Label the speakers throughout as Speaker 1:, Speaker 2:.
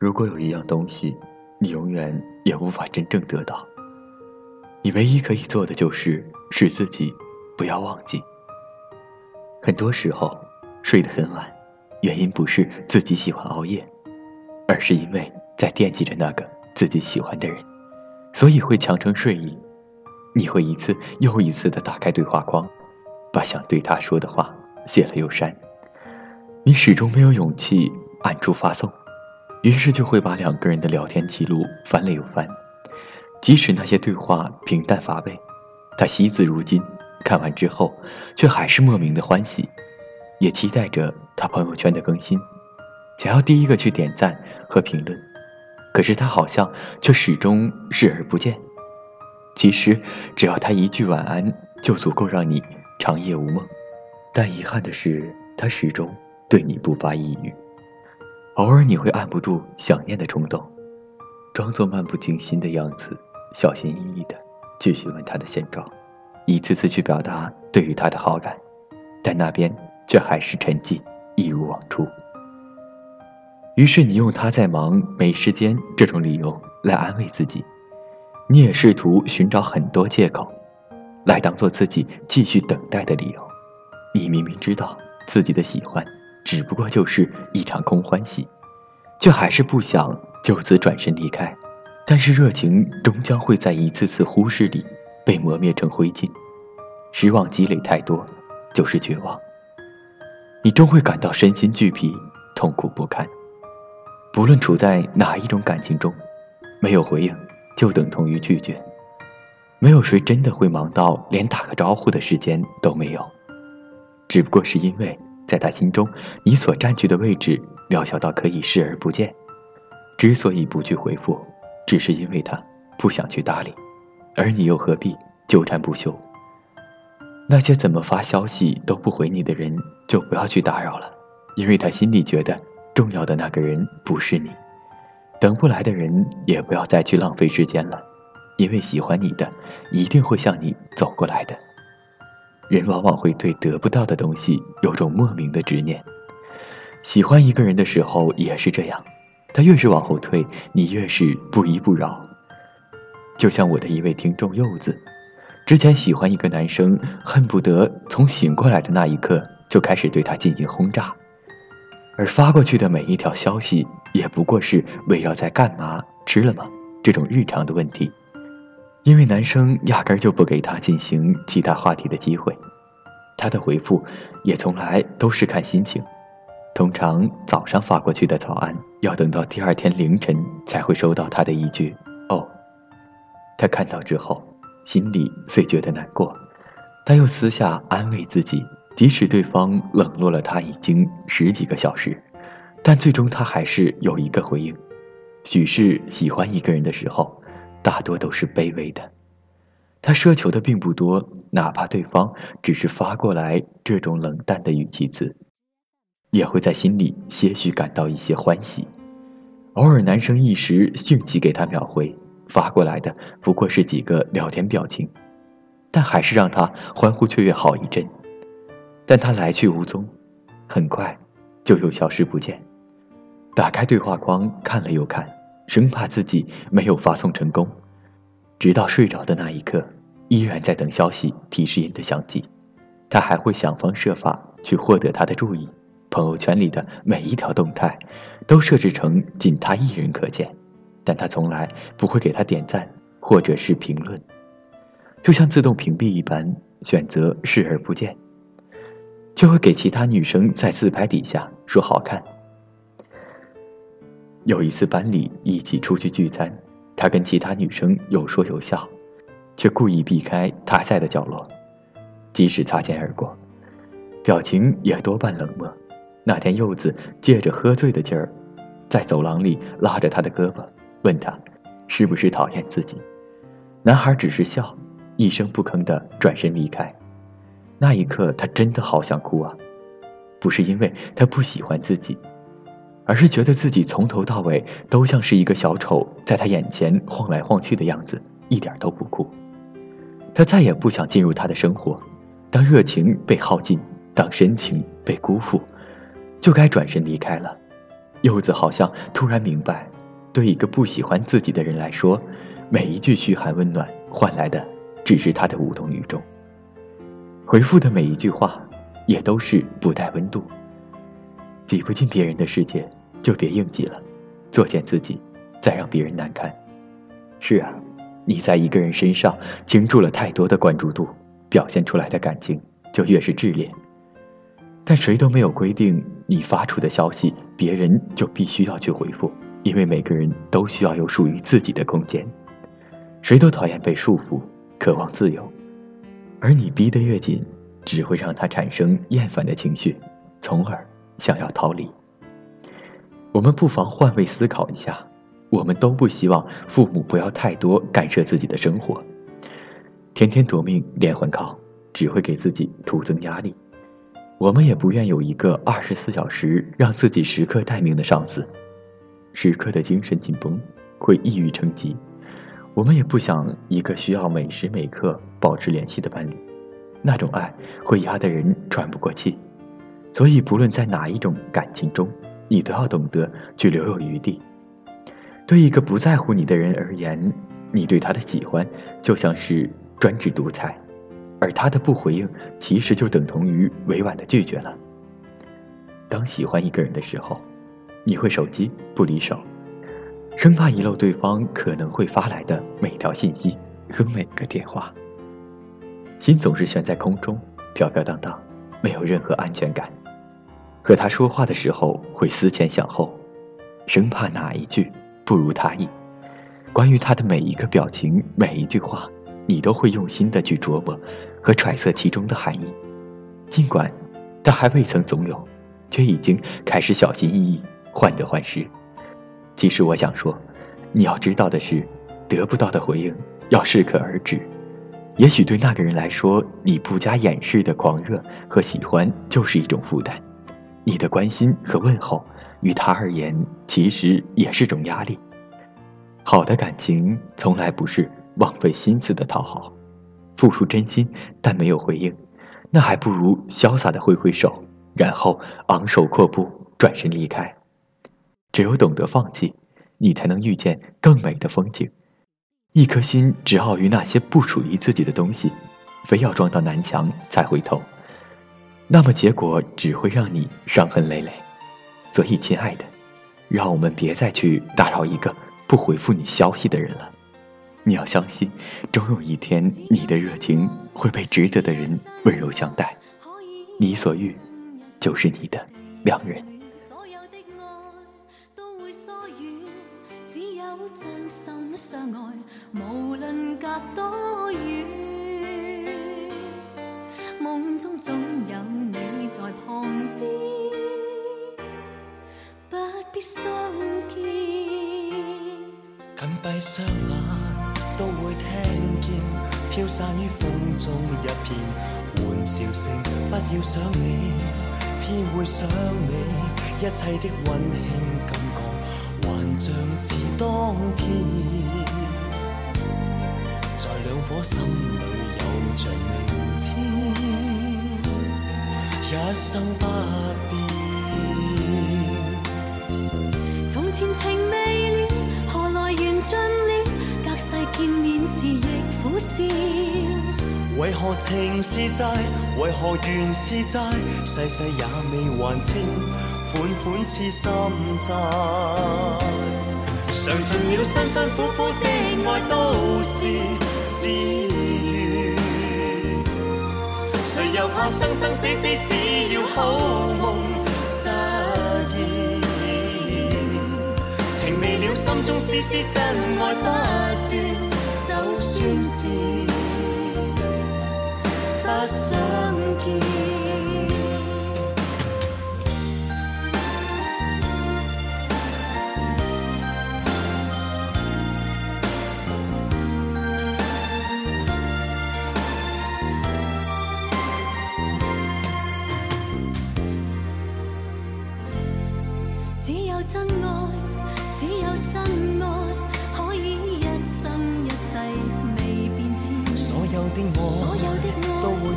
Speaker 1: 如果有一样东西，你永远也无法真正得到，你唯一可以做的就是使自己不要忘记。很多时候睡得很晚，原因不是自己喜欢熬夜，而是因为在惦记着那个自己喜欢的人，所以会强撑睡意。你会一次又一次的打开对话框，把想对他说的话写了又删，你始终没有勇气按住发送。于是就会把两个人的聊天记录翻了又翻，即使那些对话平淡乏味，他惜字如金，看完之后却还是莫名的欢喜，也期待着他朋友圈的更新，想要第一个去点赞和评论。可是他好像却始终视而不见。其实只要他一句晚安，就足够让你长夜无梦。但遗憾的是，他始终对你不发一语。偶尔你会按不住想念的冲动，装作漫不经心的样子，小心翼翼的去询问他的现状，一次次去表达对于他的好感，但那边却还是沉寂，一如往初。于是你用他在忙没时间这种理由来安慰自己，你也试图寻找很多借口，来当做自己继续等待的理由。你明明知道自己的喜欢。只不过就是一场空欢喜，却还是不想就此转身离开。但是热情终将会在一次次忽视里被磨灭成灰烬，失望积累太多，就是绝望。你终会感到身心俱疲，痛苦不堪。不论处在哪一种感情中，没有回应就等同于拒绝。没有谁真的会忙到连打个招呼的时间都没有，只不过是因为。在他心中，你所占据的位置渺小到可以视而不见。之所以不去回复，只是因为他不想去搭理，而你又何必纠缠不休？那些怎么发消息都不回你的人，就不要去打扰了，因为他心里觉得重要的那个人不是你。等不来的人，也不要再去浪费时间了，因为喜欢你的，一定会向你走过来的。人往往会对得不到的东西有种莫名的执念。喜欢一个人的时候也是这样，他越是往后退，你越是不依不饶。就像我的一位听众柚子，之前喜欢一个男生，恨不得从醒过来的那一刻就开始对他进行轰炸，而发过去的每一条消息也不过是围绕在干嘛、吃了吗这种日常的问题。因为男生压根就不给他进行其他话题的机会，他的回复也从来都是看心情，通常早上发过去的早安，要等到第二天凌晨才会收到他的一句“哦”。他看到之后，心里虽觉得难过，但又私下安慰自己，即使对方冷落了他已经十几个小时，但最终他还是有一个回应。许是喜欢一个人的时候。大多都是卑微的，他奢求的并不多，哪怕对方只是发过来这种冷淡的语气词，也会在心里些许感到一些欢喜。偶尔男生一时兴起给他秒回，发过来的不过是几个聊天表情，但还是让他欢呼雀跃好一阵。但他来去无踪，很快就又消失不见。打开对话框看了又看。生怕自己没有发送成功，直到睡着的那一刻，依然在等消息提示音的响起。他还会想方设法去获得他的注意，朋友圈里的每一条动态都设置成仅他一人可见，但他从来不会给他点赞或者是评论，就像自动屏蔽一般，选择视而不见，就会给其他女生在自拍底下说好看。有一次班里一起出去聚餐，他跟其他女生有说有笑，却故意避开他在的角落，即使擦肩而过，表情也多半冷漠。那天柚子借着喝醉的劲儿，在走廊里拉着他的胳膊，问他是不是讨厌自己。男孩只是笑，一声不吭的转身离开。那一刻，他真的好想哭啊，不是因为他不喜欢自己。而是觉得自己从头到尾都像是一个小丑，在他眼前晃来晃去的样子，一点都不酷。他再也不想进入他的生活。当热情被耗尽，当深情被辜负，就该转身离开了。柚子好像突然明白，对一个不喜欢自己的人来说，每一句嘘寒问暖换来的只是他的无动于衷。回复的每一句话，也都是不带温度。挤不进别人的世界，就别硬挤了，作践自己，再让别人难堪。是啊，你在一个人身上倾注了太多的关注度，表现出来的感情就越是炽烈。但谁都没有规定你发出的消息，别人就必须要去回复，因为每个人都需要有属于自己的空间。谁都讨厌被束缚，渴望自由。而你逼得越紧，只会让他产生厌烦的情绪，从而想要逃离。我们不妨换位思考一下，我们都不希望父母不要太多干涉自己的生活，天天夺命连环考，只会给自己徒增压力。我们也不愿有一个二十四小时让自己时刻待命的上司，时刻的精神紧绷，会抑郁成疾。我们也不想一个需要每时每刻保持联系的伴侣，那种爱会压得人喘不过气。所以，不论在哪一种感情中，你都要懂得去留有余地。对一个不在乎你的人而言，你对他的喜欢就像是专制独裁，而他的不回应其实就等同于委婉的拒绝了。当喜欢一个人的时候，你会手机不离手。生怕遗漏对方可能会发来的每条信息和每个电话，心总是悬在空中，飘飘荡荡，没有任何安全感。可他说话的时候会思前想后，生怕哪一句不如他意。关于他的每一个表情、每一句话，你都会用心的去琢磨和揣测其中的含义。尽管他还未曾总有，却已经开始小心翼翼、患得患失。其实我想说，你要知道的是，得不到的回应要适可而止。也许对那个人来说，你不加掩饰的狂热和喜欢就是一种负担；你的关心和问候，于他而言其实也是种压力。好的感情从来不是枉费心思的讨好，付出真心但没有回应，那还不如潇洒的挥挥手，然后昂首阔步转身离开。只有懂得放弃，你才能遇见更美的风景。一颗心只傲于那些不属于自己的东西，非要撞到南墙才回头，那么结果只会让你伤痕累累。所以，亲爱的，让我们别再去打扰一个不回复你消息的人了。你要相信，终有一天，你的热情会被值得的人温柔相待。你所遇，就是你的良人。
Speaker 2: 无论隔多远，梦中总有你在旁边，不必相见。
Speaker 3: 紧闭双眼都会听见飘散于风中一片欢笑声。不要想你，偏会想你，一切的温馨感觉，还像似当天。在两颗心里有着你，一生不变。
Speaker 2: 从前情未了，何来缘尽了？隔世见面时亦苦笑。
Speaker 3: 为何情是债？为何缘是债？世世也未还清，款款似心债。尝尽了辛辛苦苦的爱，都是。自愿，谁又怕生生死死？只要好梦实现。情未了，心中丝丝真爱不断，就算是不相见。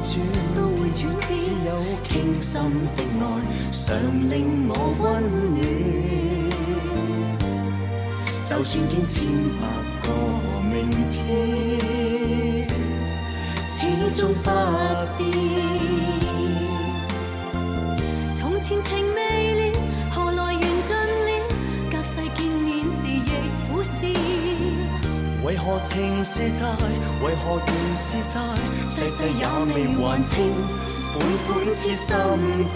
Speaker 2: 全，
Speaker 3: 都会转变，只有倾心的爱，常令我温暖。就算见千百个明天，始终不变。
Speaker 2: 从前情未。何
Speaker 3: 情是债？为何缘是债？世世也未还清，款款似心债。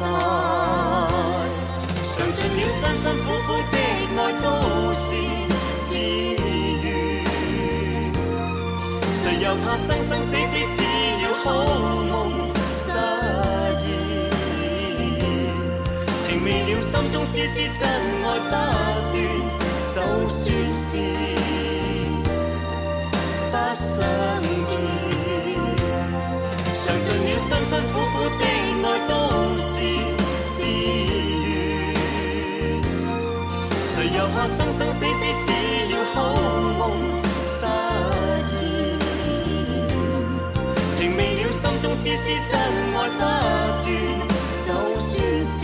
Speaker 3: 尝尽了辛辛苦苦的爱，都是自愿。谁又怕生生死死，只要好梦失意。情未了，心中丝丝真爱不断，就算是不相见尝尽了辛辛苦苦的爱都是自愿？谁又怕生生死死只要好梦实现情未了心中丝丝真爱不断就算是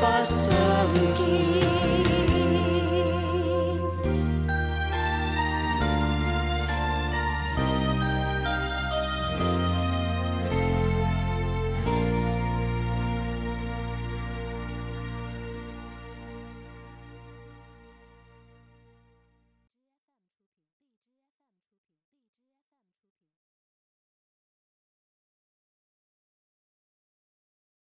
Speaker 3: 不相见。